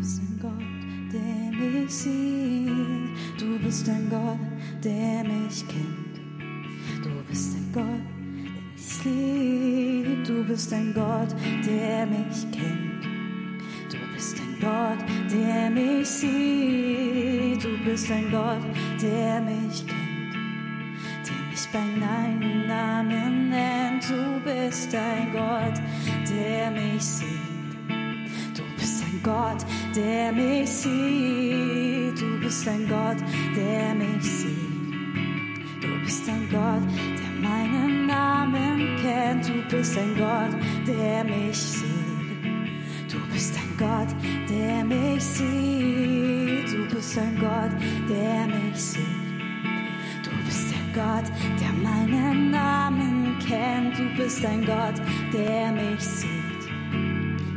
bist ein Gott, der mich sieht. Du bist ein Gott, der mich kennt. Du bist ein Gott, der mich liebt. Du bist ein Gott, der mich kennt. Du bist ein Gott, der mich sieht. Du bist ein Gott, der mich kennt. Der mich bei deinem Namen nennt. Du bist ein Gott, der mich sieht. Gott, der mich sieht. Du bist ein Gott, der mich sieht. Du bist ein Gott, der meinen Namen kennt. Du bist ein Gott, der mich sieht. Du bist ein Gott, der mich sieht. Du bist ein Gott, der mich sieht. Du bist ein Gott, der meinen Namen kennt. Du bist ein Gott, der mich sieht.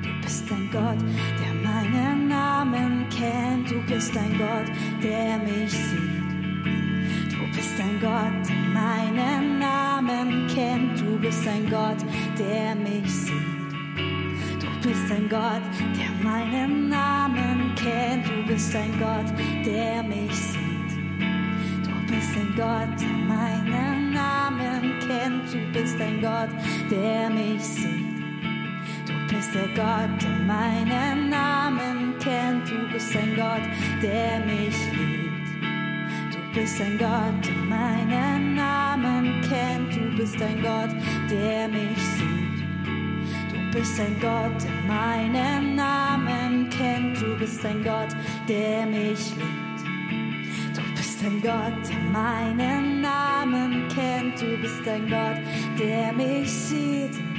Du bist ein Gott, Namen kennt. Du bist ein Gott, der mich sieht. Du bist ein Gott, der meinen Namen kennt. Du bist ein Gott, der mich sieht. Du bist ein Gott, der meinen Namen kennt. Du bist ein Gott, der mich sieht. Du bist ein Gott, der meinen Namen kennt. Du bist ein Gott, der mich sieht bist der Gott, der meinen Namen kennt. Du bist ein Gott, der mich liebt. Du bist ein Gott, der meinen Namen kennt. Du bist ein Gott, der mich sieht. Du bist ein Gott, der meinen Namen kennt. Du bist ein Gott, der mich liebt. Du bist ein Gott, der meinen Namen kennt. Du bist ein Gott, der mich sieht.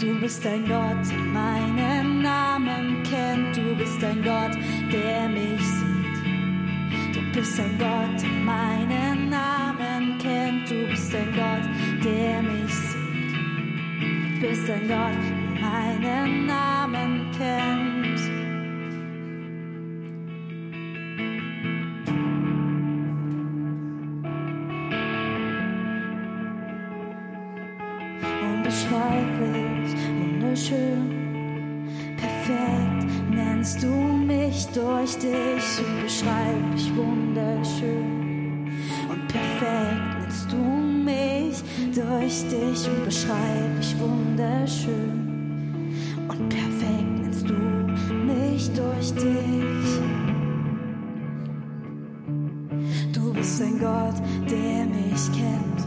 Du bist ein Gott, meinen Namen kennt. Du bist ein Gott, der mich sieht. Du bist ein Gott, meinen Namen kennt. Du bist ein Gott, der mich sieht. Du bist ein Gott, meinen Namen kennt. Unbeschreiblich, wunderschön, perfekt nennst du mich durch dich, unbeschreiblich, wunderschön und perfekt nennst du mich durch dich, unbeschreiblich, wunderschön und perfekt nennst du mich durch dich. Du bist ein Gott, der mich kennt.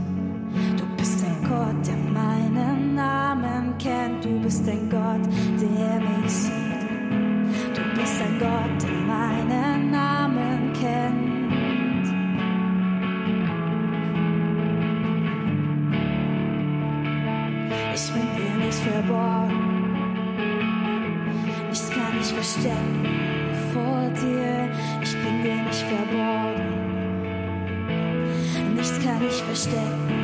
Bist ein Gott, der mich sieht. Du bist ein Gott, der meinen Namen kennt. Ich bin dir nicht verborgen. Nichts kann ich verstecken vor dir. Ich bin dir nicht verborgen. Nichts kann ich verstecken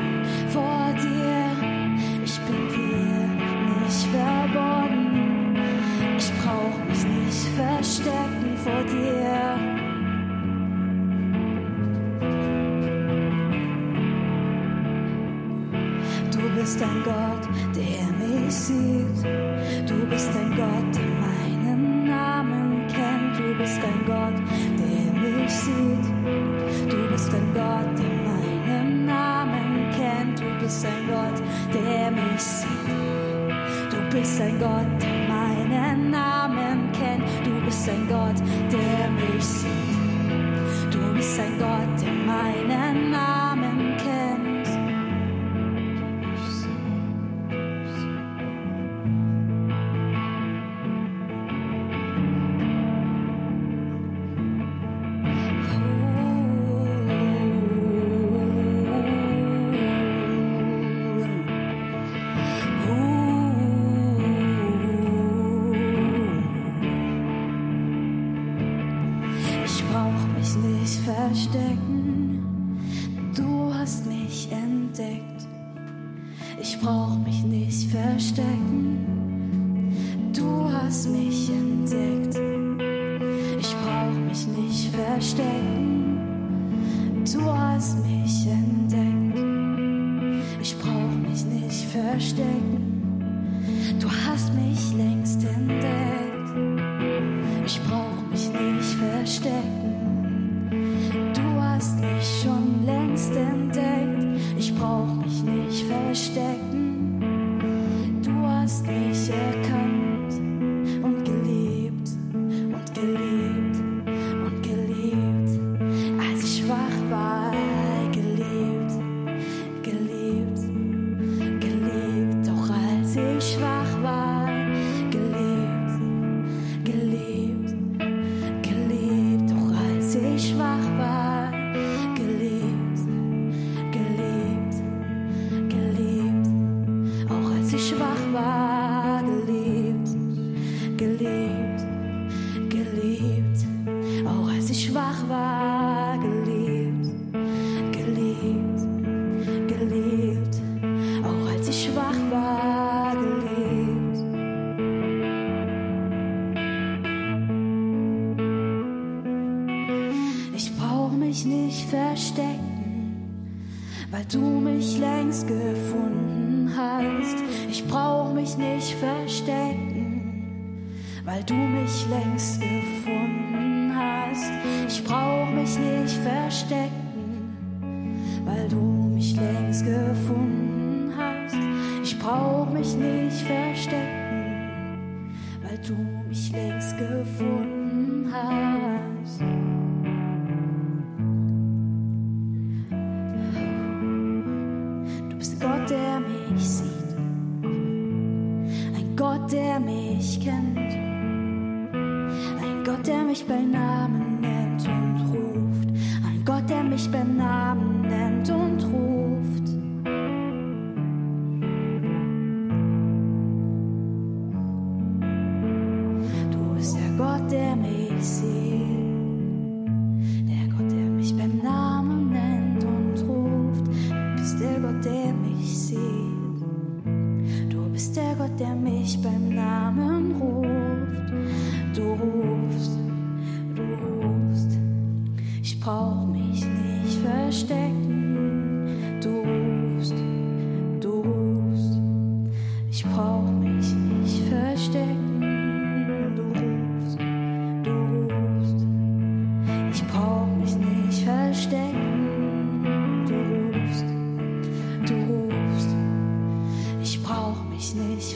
ich brauch mich nicht verstecken.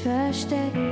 Mich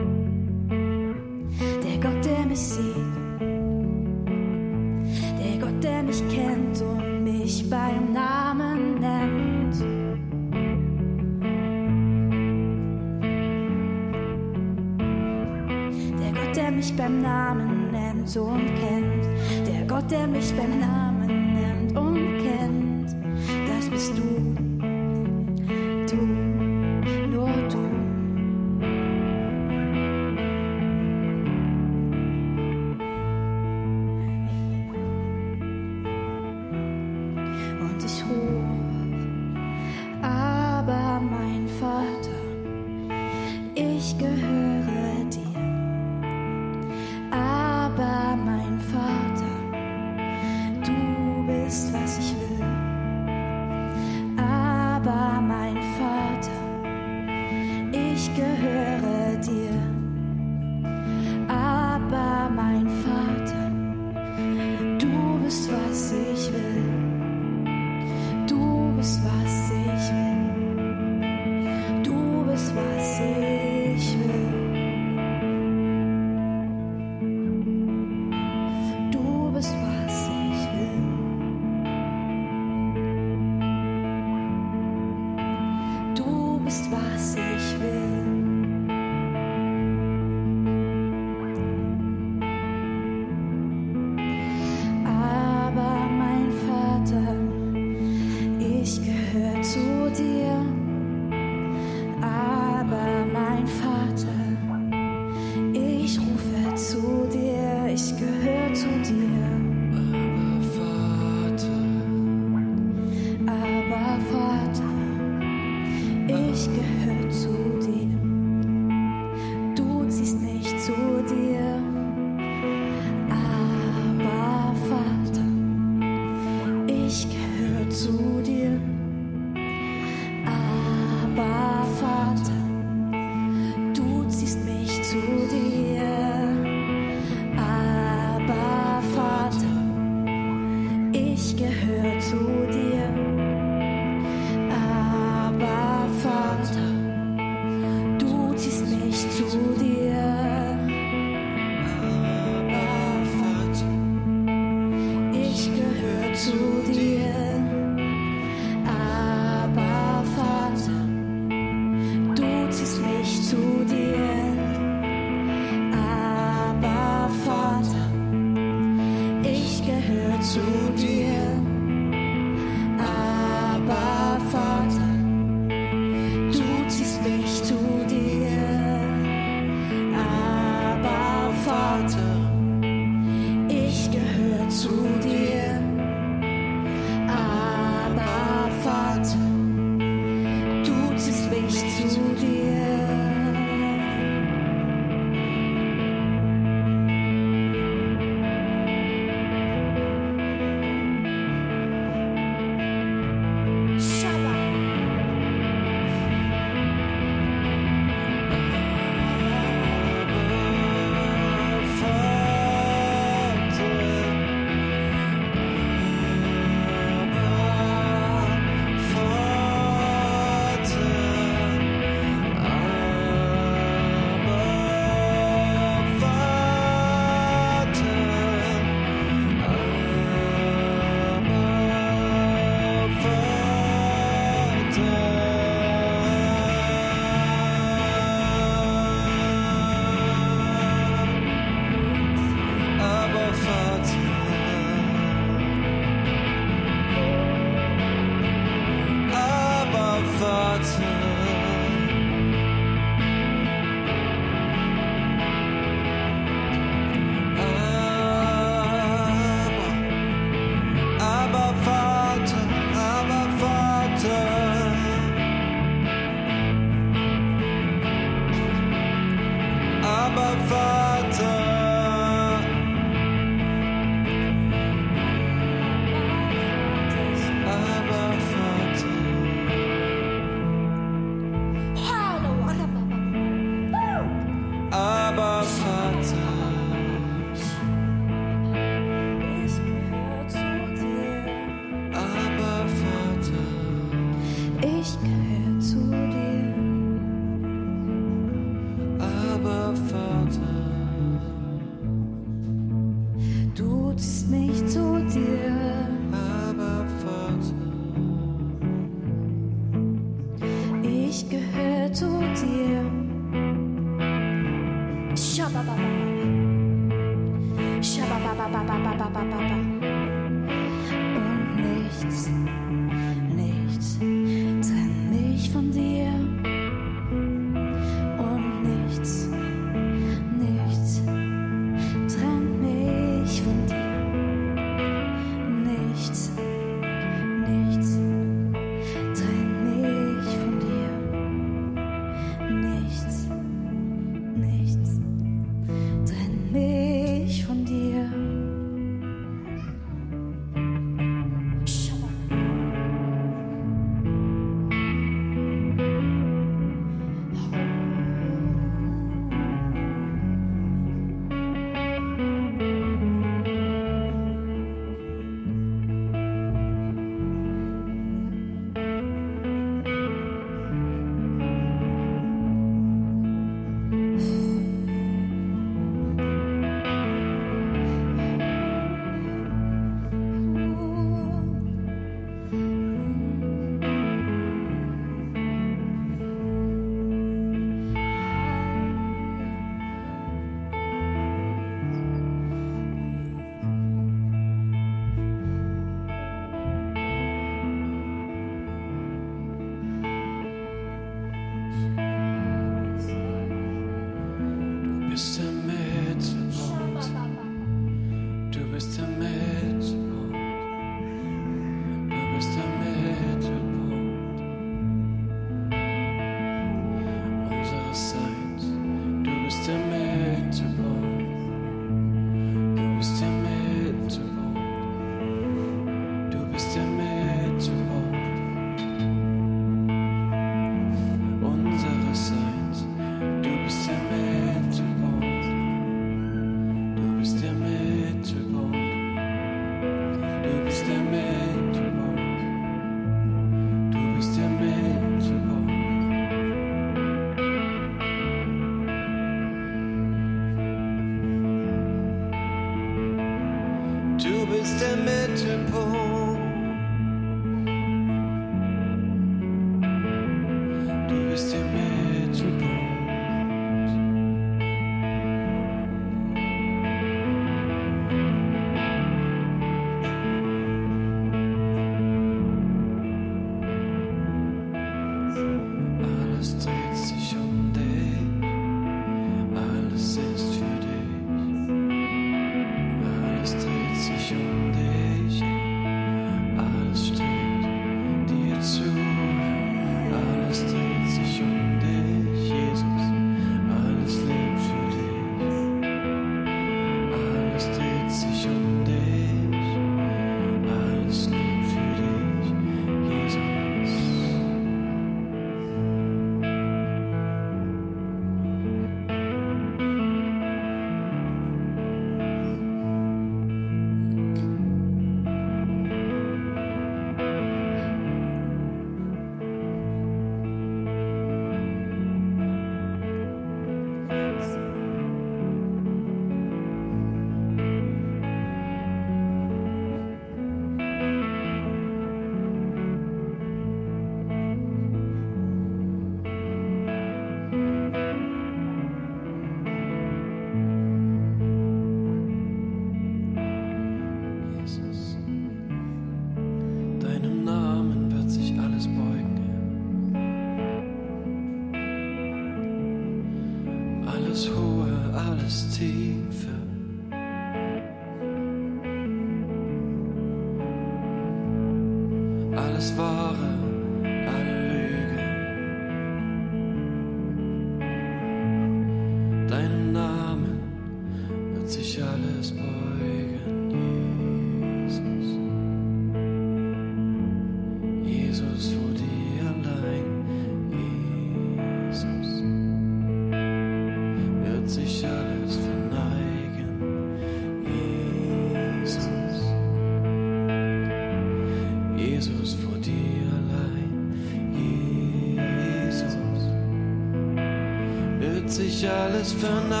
alles verneigen.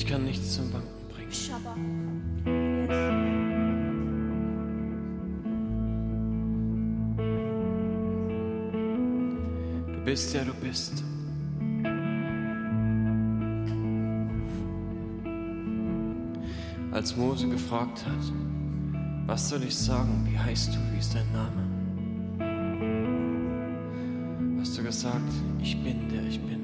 Ich kann nichts zum Wanken bringen. Schabba. Du bist der du bist. Als Mose gefragt hat, was soll ich sagen, wie heißt du, wie ist dein Name? Hast du gesagt, ich bin der, ich bin.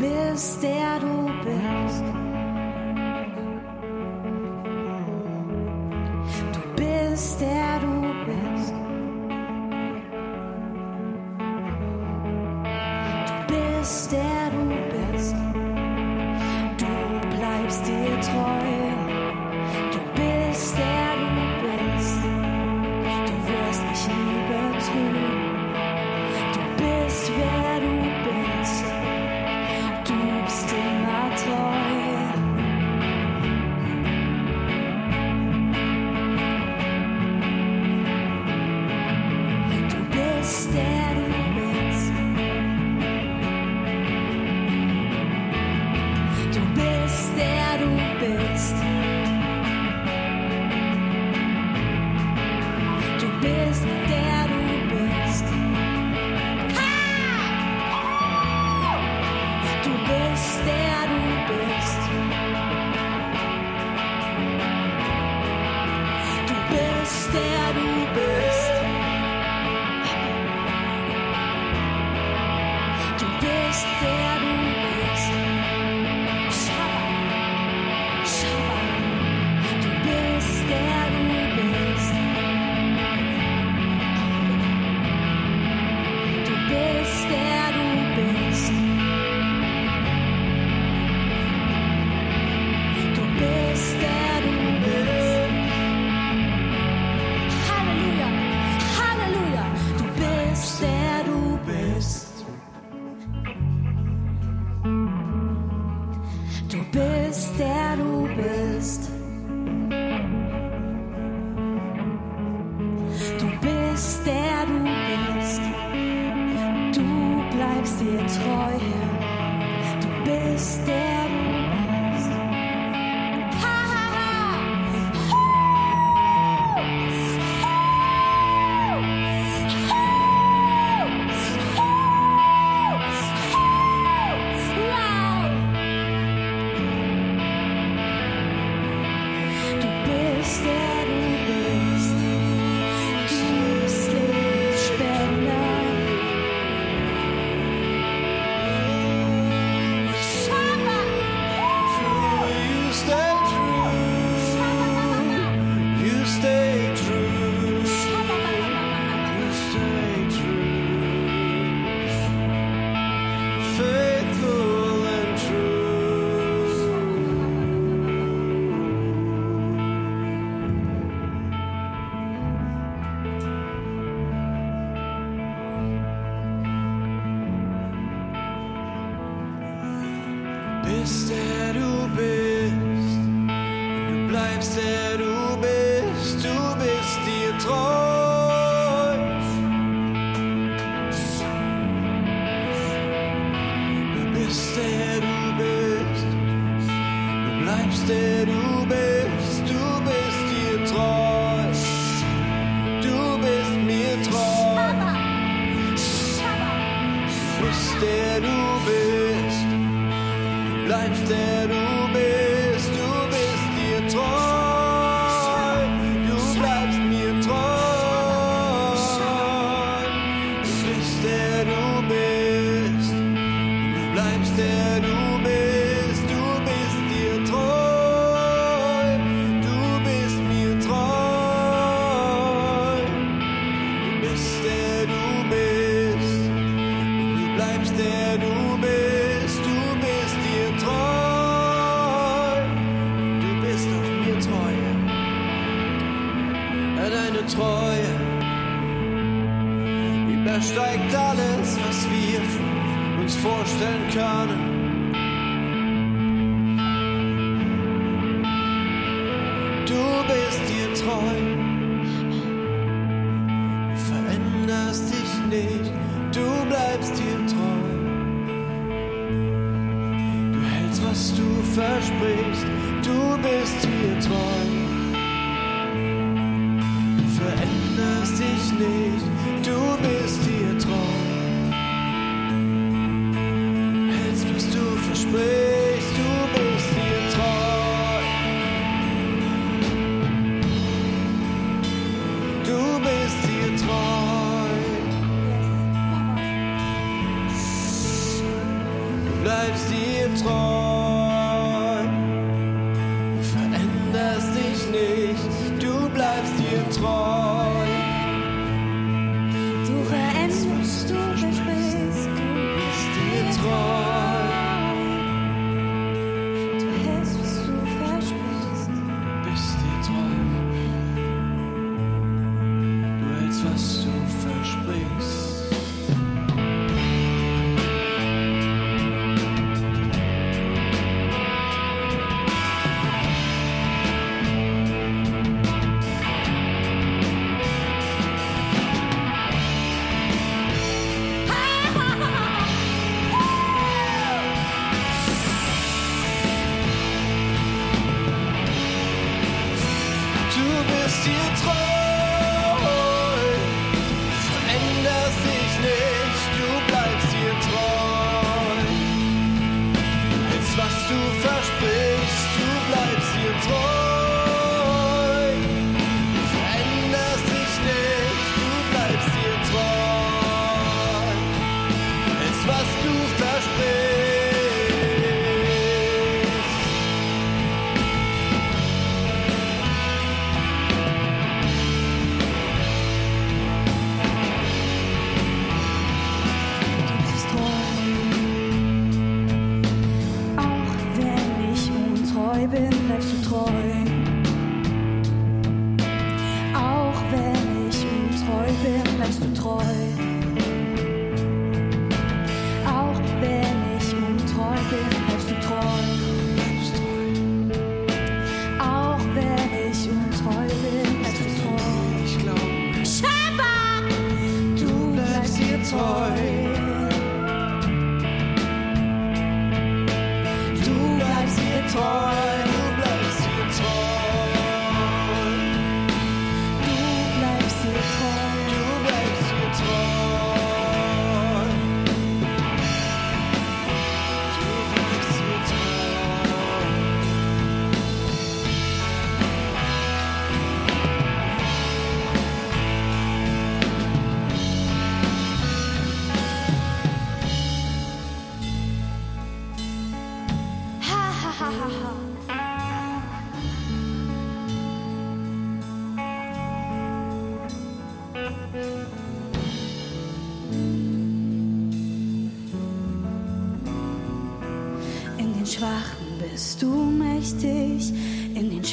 Bist, der du bist.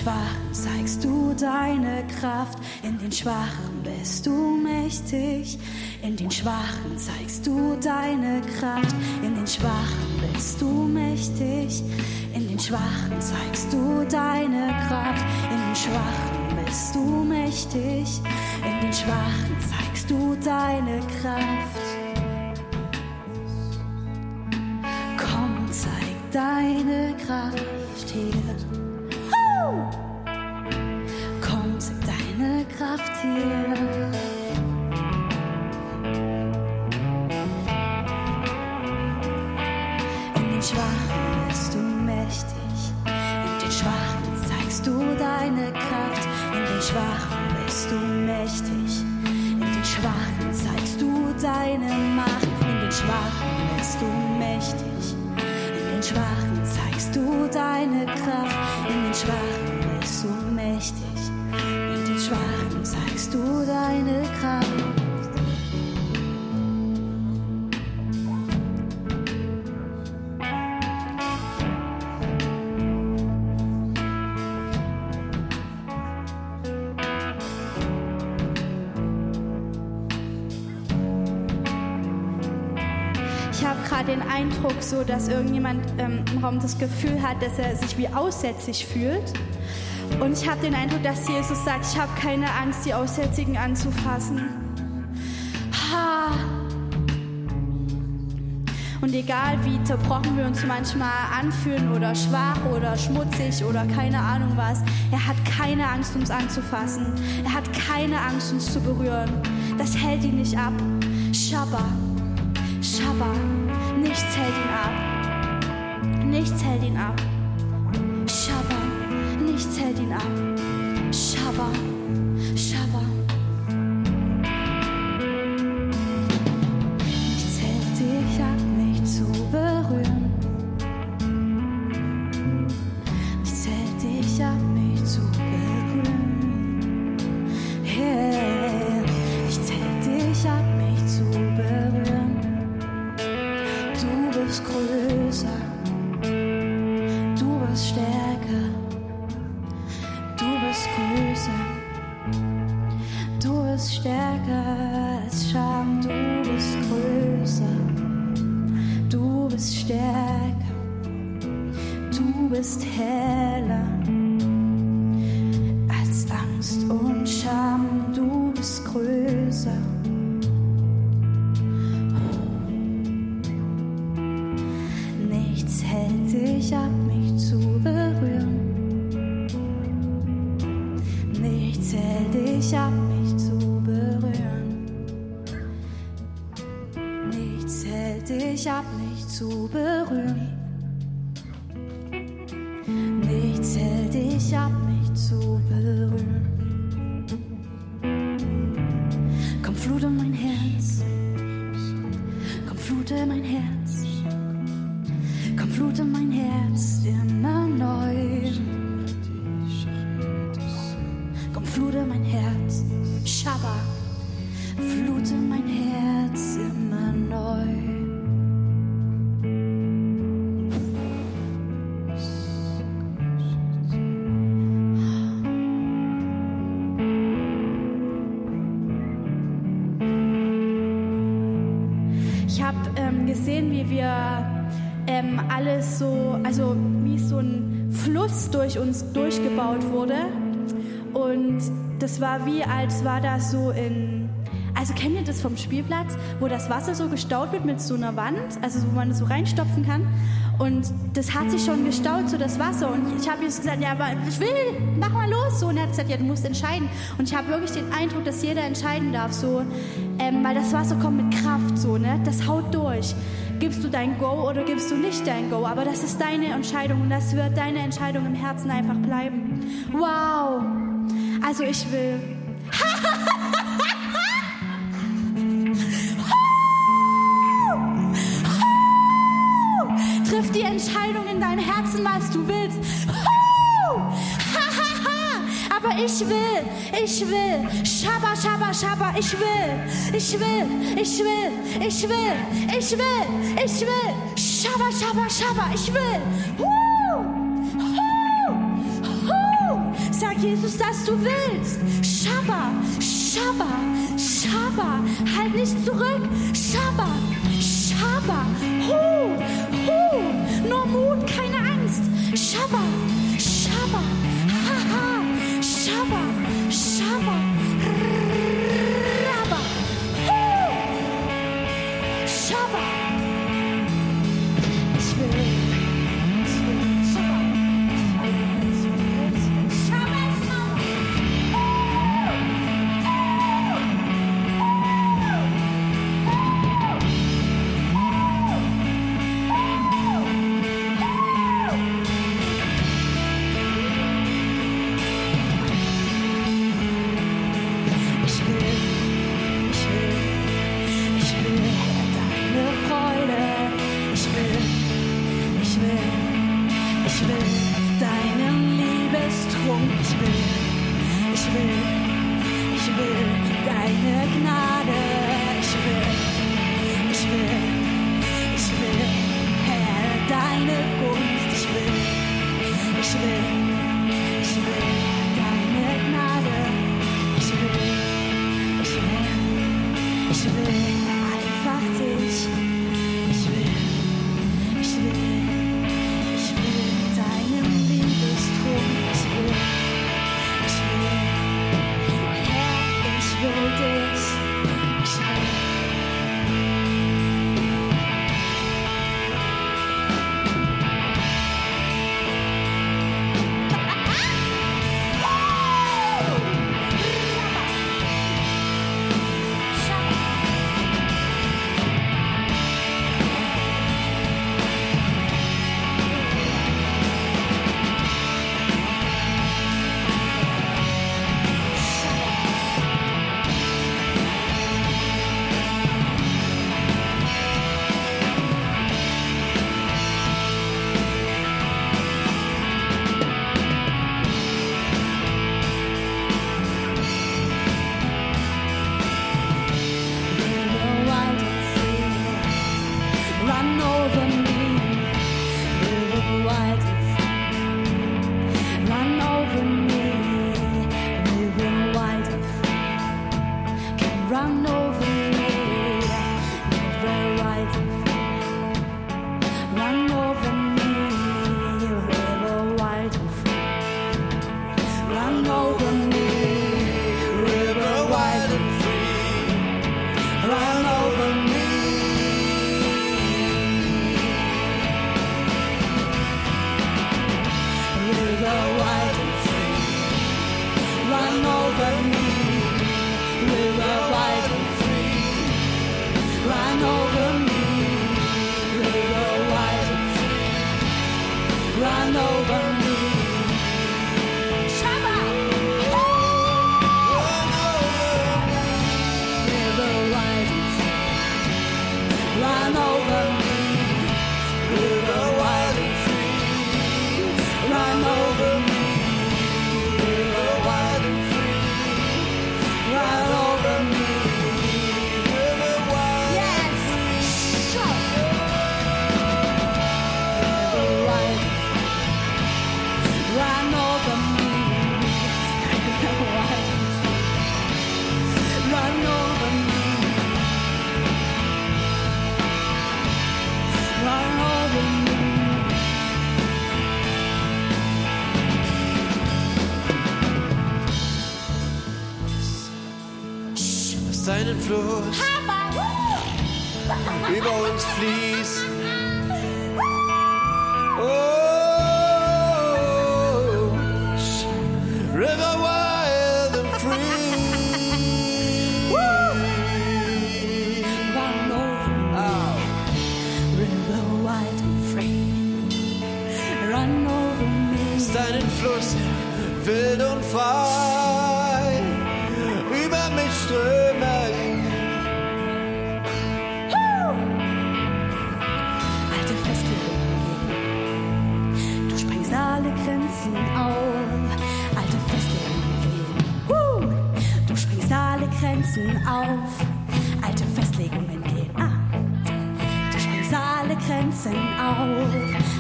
Schwachen zeigst du deine Kraft, in den Schwachen bist du mächtig, in den Schwachen zeigst du deine Kraft, in den Schwachen bist du mächtig, in den Schwachen zeigst du deine Kraft, in den Schwachen bist du mächtig, in den Schwachen zeigst du deine Kraft. Komm, zeig deine Kraft hier. Kraft hier. In den Schwachen bist du mächtig. In den Schwachen zeigst du deine Kraft. In den Schwachen bist du mächtig. In den Schwachen zeigst du deine Macht. In den Schwachen bist du mächtig. In den Schwachen zeigst du deine Kraft. In den Schwachen Zeigst du deine Kraft. ich habe gerade den Eindruck, so dass irgendjemand ähm, im Raum das Gefühl hat, dass er sich wie aussätzlich fühlt. Und ich habe den Eindruck, dass Jesus sagt, ich habe keine Angst, die Aussätzigen anzufassen. Ha. Und egal wie zerbrochen wir uns manchmal anfühlen oder schwach oder schmutzig oder keine Ahnung was, er hat keine Angst, uns anzufassen. Er hat keine Angst, uns zu berühren. Das hält ihn nicht ab. Shabba, Shabba, nichts hält ihn ab. Nichts hält ihn ab. Nichts hält ihn ab. Shabba, bist stärker. Du bist heller war wie, als war das so in, also kennt ihr das vom Spielplatz, wo das Wasser so gestaut wird mit so einer Wand, also wo man es so reinstopfen kann. Und das hat sich schon gestaut, so das Wasser. Und ich habe jetzt gesagt, ja, aber ich will, mach mal los. So. Und er hat gesagt, ja, du musst entscheiden. Und ich habe wirklich den Eindruck, dass jeder entscheiden darf, so, ähm, weil das Wasser kommt mit Kraft, so, ne? Das haut durch. Gibst du dein Go oder gibst du nicht dein Go? Aber das ist deine Entscheidung und das wird deine Entscheidung im Herzen einfach bleiben. Wow. Also ich will. Triff die Entscheidung in deinem Herzen, was du willst. Aber ich will, ich will. Shabba, shabba, shabba. Ich will, ich will, ich will, ich will, ich will, ich will. Shabba, shabba, shabba. Ich will. Jesus, dass du willst. Shabba, shabba, shabba. Halt nicht zurück. Shabba, shabba. Hu, hu. Nur Mut, keine Angst. Shabba, Fluss über uns fließt. Oh, River wild and free. Run over me, River wild and free. Run over me. Ist ein Fluss wild und faul. Grenzen auf, alte Festlegungen gehen ab, die Spensale Grenzen auf.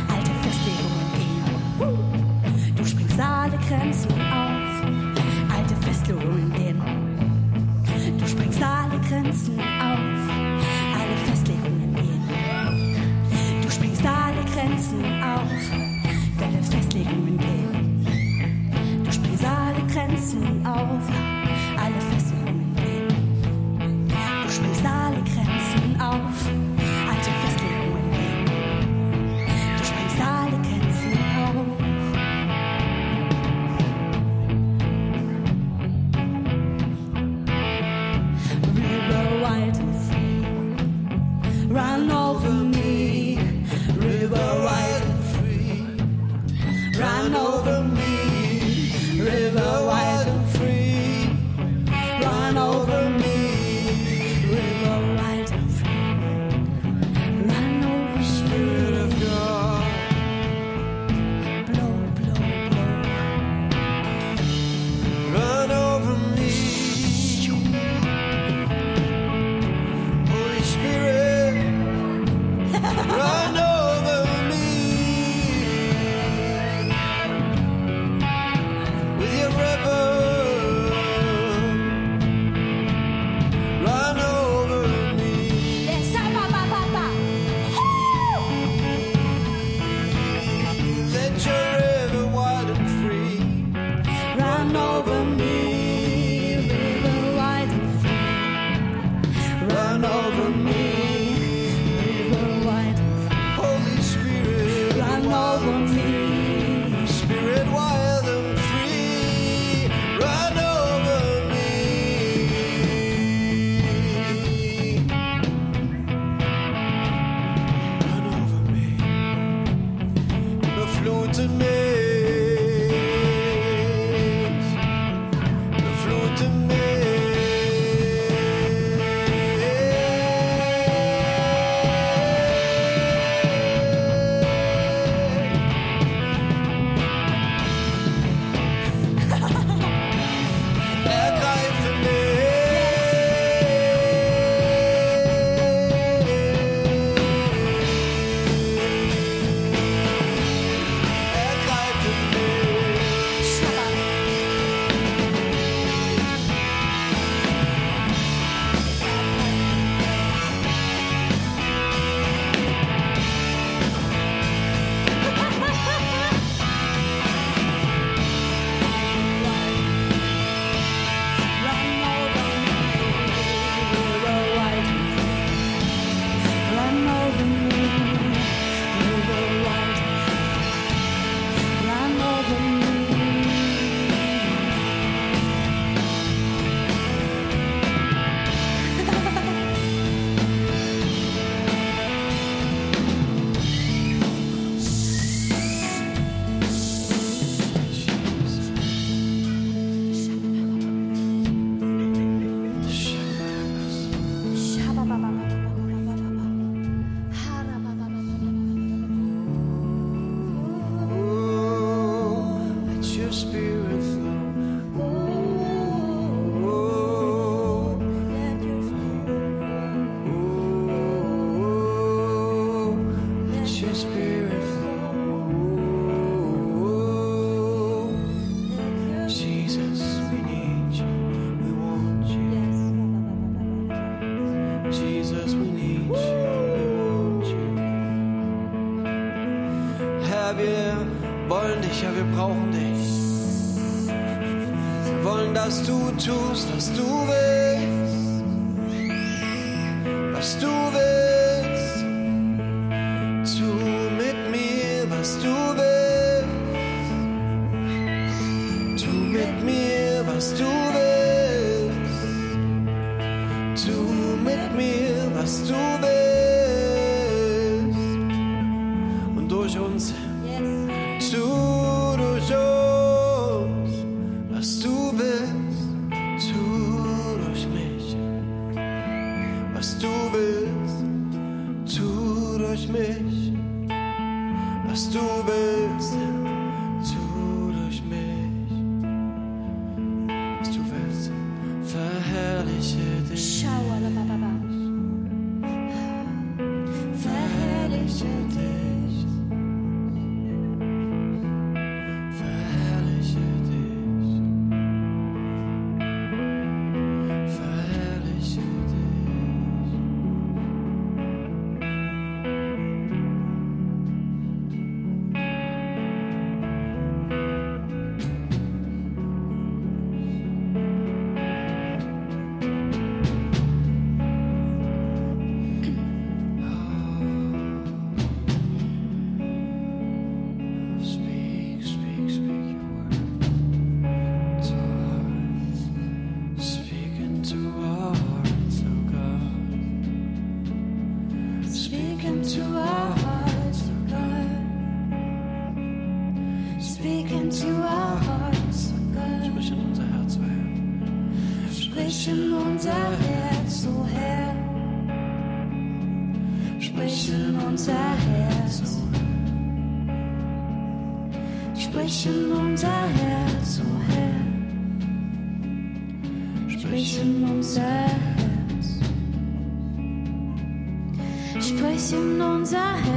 sprechen unser Herz zu oh Herr. Sprechen unser Herz. Sprechen unser Herz, oh Herr. Sprechen unser Herz. Sprechen unser Herz.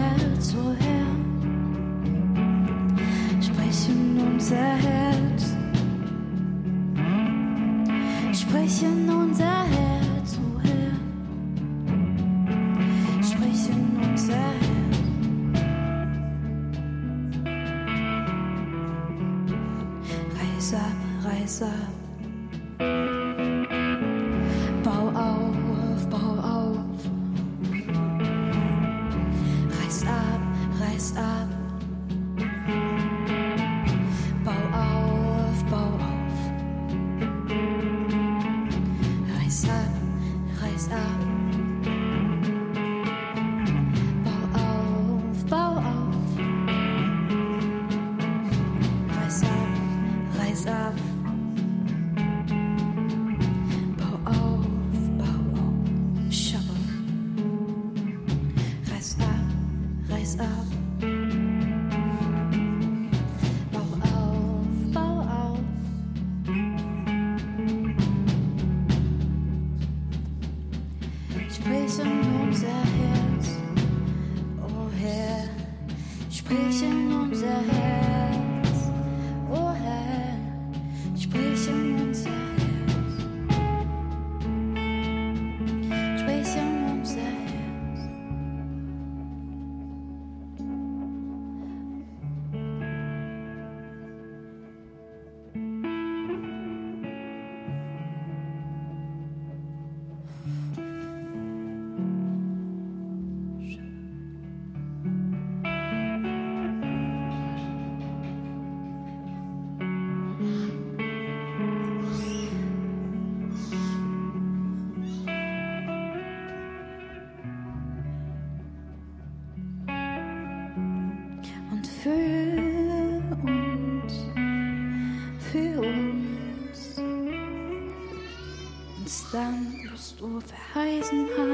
Over Heisenheim.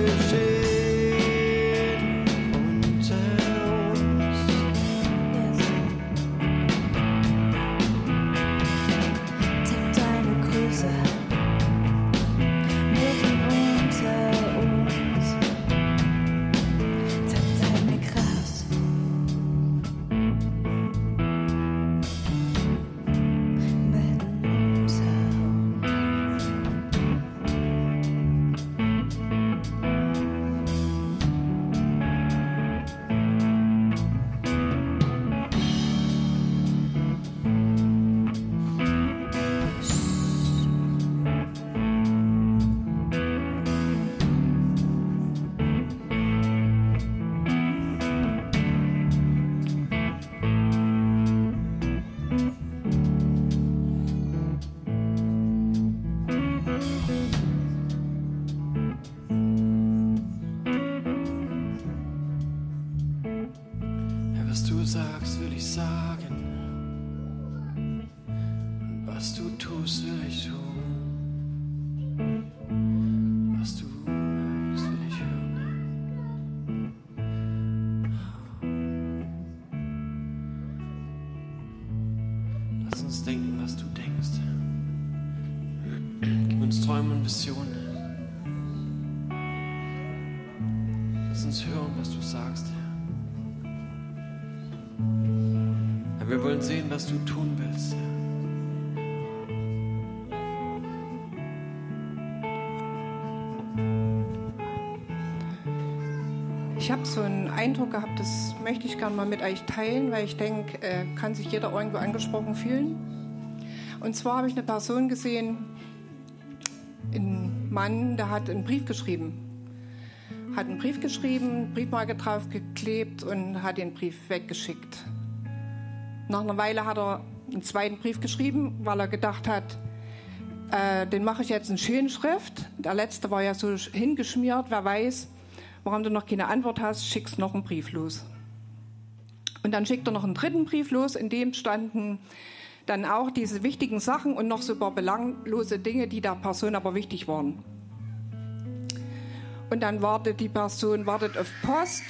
ricochet. Was du tun willst. Ich habe so einen Eindruck gehabt, das möchte ich gerne mal mit euch teilen, weil ich denke, äh, kann sich jeder irgendwo angesprochen fühlen. Und zwar habe ich eine Person gesehen, ein Mann, der hat einen Brief geschrieben. Hat einen Brief geschrieben, Briefmarke draufgeklebt und hat den Brief weggeschickt. Nach einer Weile hat er einen zweiten Brief geschrieben, weil er gedacht hat, äh, den mache ich jetzt in schönen Schrift. Der letzte war ja so hingeschmiert, wer weiß warum du noch keine Antwort hast, schickst noch einen Brief los. Und dann schickt er noch einen dritten Brief los, in dem standen dann auch diese wichtigen Sachen und noch so paar belanglose Dinge, die der Person aber wichtig waren. Und dann wartet die Person, wartet auf Post,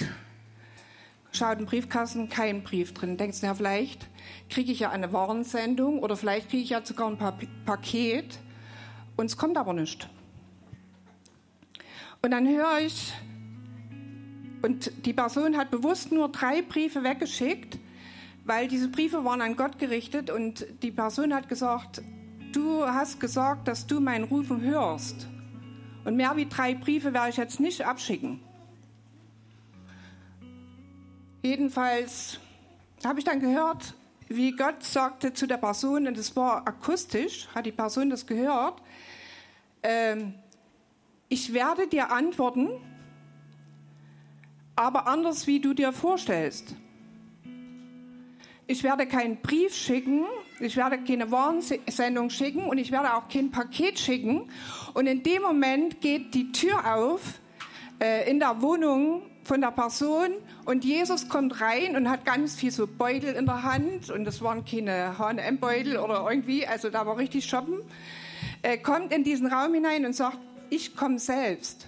schaut im Briefkasten, kein Brief drin. Denkst du, ja, vielleicht kriege ich ja eine Warensendung oder vielleicht kriege ich ja sogar ein pa Paket und es kommt aber nicht. Und dann höre ich, und die Person hat bewusst nur drei Briefe weggeschickt, weil diese Briefe waren an Gott gerichtet und die Person hat gesagt, du hast gesagt, dass du mein Rufen hörst. Und mehr wie drei Briefe werde ich jetzt nicht abschicken. Jedenfalls habe ich dann gehört, wie Gott sagte zu der Person, und es war akustisch, hat die Person das gehört, äh, ich werde dir antworten, aber anders, wie du dir vorstellst. Ich werde keinen Brief schicken, ich werde keine Warnsendung schicken und ich werde auch kein Paket schicken. Und in dem Moment geht die Tür auf äh, in der Wohnung von der Person. Und Jesus kommt rein und hat ganz viel so Beutel in der Hand. Und das waren keine H&M-Beutel oder irgendwie, also da war richtig shoppen. Äh, kommt in diesen Raum hinein und sagt, ich komme selbst.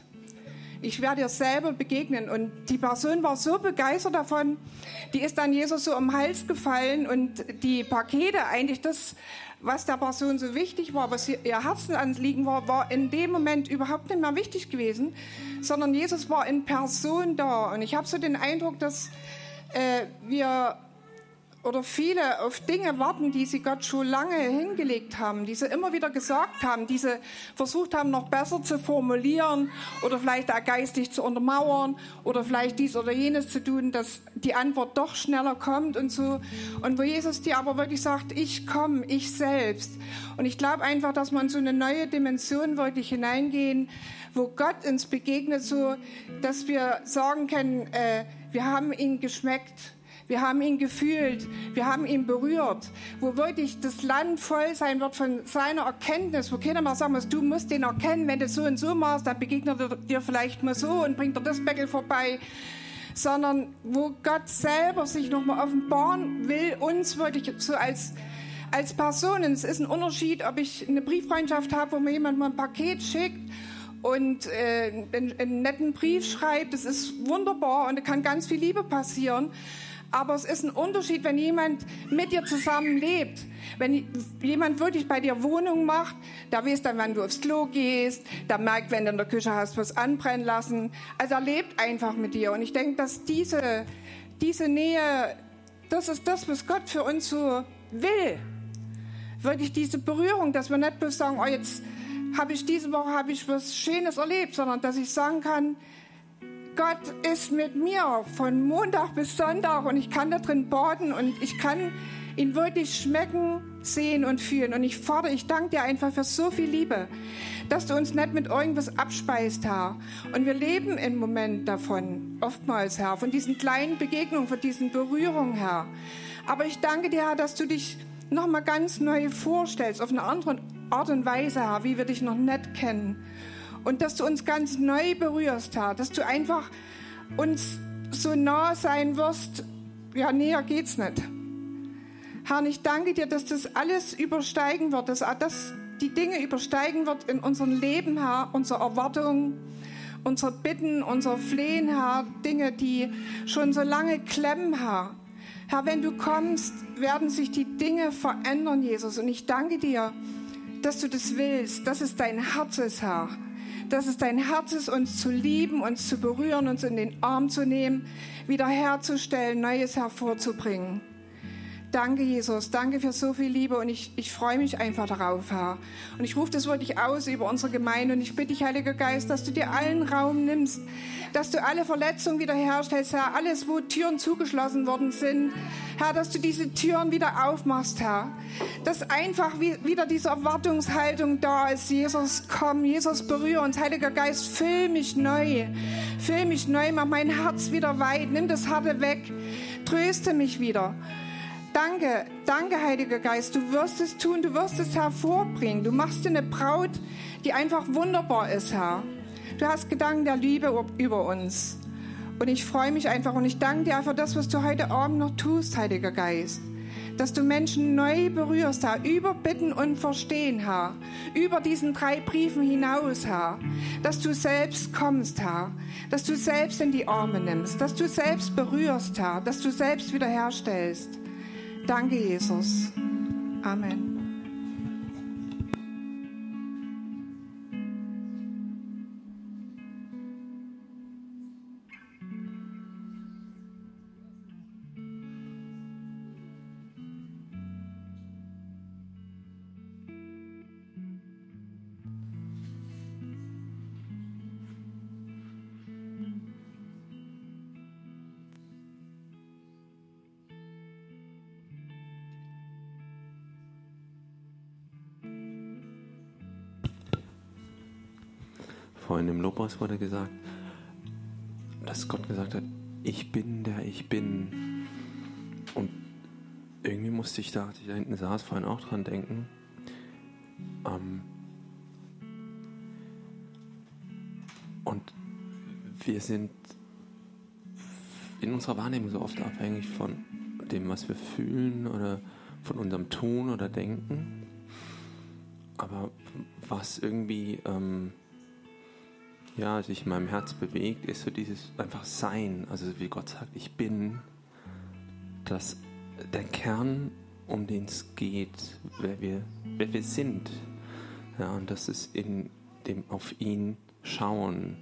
Ich werde dir selber begegnen. Und die Person war so begeistert davon, die ist dann Jesus so am Hals gefallen. Und die Pakete, eigentlich das, was der Person so wichtig war, was ihr Herzenanliegen war, war in dem Moment überhaupt nicht mehr wichtig gewesen, sondern Jesus war in Person da. Und ich habe so den Eindruck, dass äh, wir oder viele auf Dinge warten, die sie Gott schon lange hingelegt haben, die sie immer wieder gesagt haben, die sie versucht haben, noch besser zu formulieren oder vielleicht auch geistig zu untermauern oder vielleicht dies oder jenes zu tun, dass die Antwort doch schneller kommt und so. Und wo Jesus dir aber wirklich sagt, ich komme, ich selbst. Und ich glaube einfach, dass man so eine neue Dimension wirklich hineingehen, wo Gott uns begegnet, so dass wir sagen können, äh, wir haben ihn geschmeckt wir haben ihn gefühlt, wir haben ihn berührt, wo wirklich das Land voll sein wird von seiner Erkenntnis, wo keiner mal sagen muss, du musst den erkennen, wenn du so und so machst, dann begegnet er dir vielleicht mal so und bringt dir das Beckel vorbei sondern wo Gott selber sich nochmal offenbaren will, uns wirklich so als, als Personen. Es ist ein Unterschied, ob ich eine Brieffreundschaft habe, wo mir jemand mal ein Paket schickt und äh, einen, einen netten Brief schreibt. Das ist wunderbar und da kann ganz viel Liebe passieren. Aber es ist ein Unterschied, wenn jemand mit dir zusammen lebt. Wenn jemand wirklich bei dir Wohnung macht, da weißt dann, wann du aufs Klo gehst, da merkt, wenn du in der Küche hast, was anbrennen lassen. Also er lebt einfach mit dir. Und ich denke, dass diese, diese Nähe, das ist das, was Gott für uns so will. Wirklich diese Berührung, dass wir nicht bloß sagen, oh, jetzt habe ich diese Woche habe ich was Schönes erlebt, sondern dass ich sagen kann, Gott ist mit mir von Montag bis Sonntag und ich kann da drin baden und ich kann ihn wirklich schmecken, sehen und fühlen. Und ich fordere, ich danke dir einfach für so viel Liebe, dass du uns nicht mit irgendwas abspeist, Herr. Und wir leben im Moment davon, oftmals, Herr, von diesen kleinen Begegnungen, von diesen Berührungen, Herr. Aber ich danke dir, Herr, dass du dich nochmal ganz neu vorstellst, auf eine andere Art und Weise, Herr, wie wir dich noch nicht kennen und dass du uns ganz neu berührst, Herr, dass du einfach uns so nah sein wirst. Ja, näher geht's nicht. Herr, ich danke dir, dass das alles übersteigen wird, dass das die Dinge übersteigen wird in unserem Leben, Herr, unsere Erwartungen, unsere Bitten, unser Flehen, Herr, Dinge, die schon so lange klemmen, Herr. Herr, wenn du kommst, werden sich die Dinge verändern, Jesus. Und ich danke dir, dass du das willst, dass es dein Herz ist, Herr. Dass es dein Herz ist, uns zu lieben, uns zu berühren, uns in den Arm zu nehmen, wiederherzustellen, Neues hervorzubringen. Danke, Jesus. Danke für so viel Liebe und ich, ich freue mich einfach darauf, Herr. Und ich rufe das wirklich aus über unsere Gemeinde und ich bitte dich, Heiliger Geist, dass du dir allen Raum nimmst, dass du alle Verletzungen wiederherstellst, Herr. Alles, wo Türen zugeschlossen worden sind, Herr, dass du diese Türen wieder aufmachst, Herr. Dass einfach wieder diese Erwartungshaltung da ist. Jesus, komm, Jesus, berühre uns. Heiliger Geist, füll mich neu. Füll mich neu, mach mein Herz wieder weit. Nimm das Harte weg. Tröste mich wieder. Danke, danke, Heiliger Geist. Du wirst es tun, du wirst es hervorbringen. Du machst dir eine Braut, die einfach wunderbar ist, Herr. Du hast Gedanken der Liebe über uns. Und ich freue mich einfach und ich danke dir für das, was du heute Abend noch tust, Heiliger Geist. Dass du Menschen neu berührst, Herr, über Bitten und Verstehen, Herr. Über diesen drei Briefen hinaus, Herr. Dass du selbst kommst, Herr. Dass du selbst in die Arme nimmst. Dass du selbst berührst, Herr. Dass du selbst wiederherstellst. Danke, Jesus. Amen. Vorhin im Lobpreis wurde gesagt, dass Gott gesagt hat, ich bin der ich bin. Und irgendwie musste ich da, als ich da hinten saß, vorhin auch dran denken. Ähm und wir sind in unserer Wahrnehmung so oft abhängig von dem, was wir fühlen oder von unserem Tun oder Denken. Aber was irgendwie ähm, ja, sich in meinem Herz bewegt, ist so dieses einfach Sein. Also wie Gott sagt, ich bin das, der Kern, um den es geht, wer wir, wer wir sind. Ja, und das ist in dem auf ihn schauen.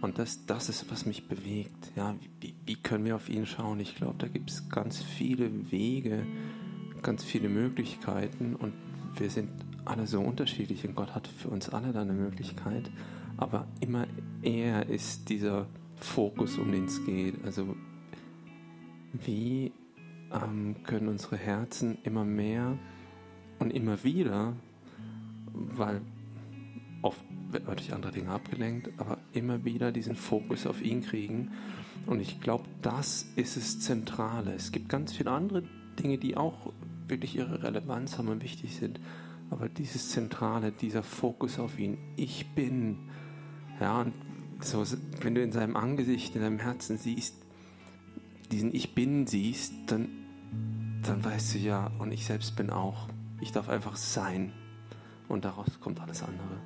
Und das, das ist, was mich bewegt. Ja, wie, wie können wir auf ihn schauen? Ich glaube, da gibt es ganz viele Wege, ganz viele Möglichkeiten und wir sind alle so unterschiedlich und Gott hat für uns alle da eine Möglichkeit aber immer eher ist dieser Fokus, um den es geht. Also wie ähm, können unsere Herzen immer mehr und immer wieder, weil oft wird man durch andere Dinge abgelenkt, aber immer wieder diesen Fokus auf ihn kriegen. Und ich glaube, das ist das Zentrale. Es gibt ganz viele andere Dinge, die auch wirklich ihre Relevanz haben und wichtig sind. Aber dieses Zentrale, dieser Fokus auf ihn, ich bin, ja, und so, wenn du in seinem Angesicht, in deinem Herzen siehst, diesen Ich Bin siehst, dann, dann weißt du ja, und ich selbst bin auch. Ich darf einfach sein. Und daraus kommt alles andere.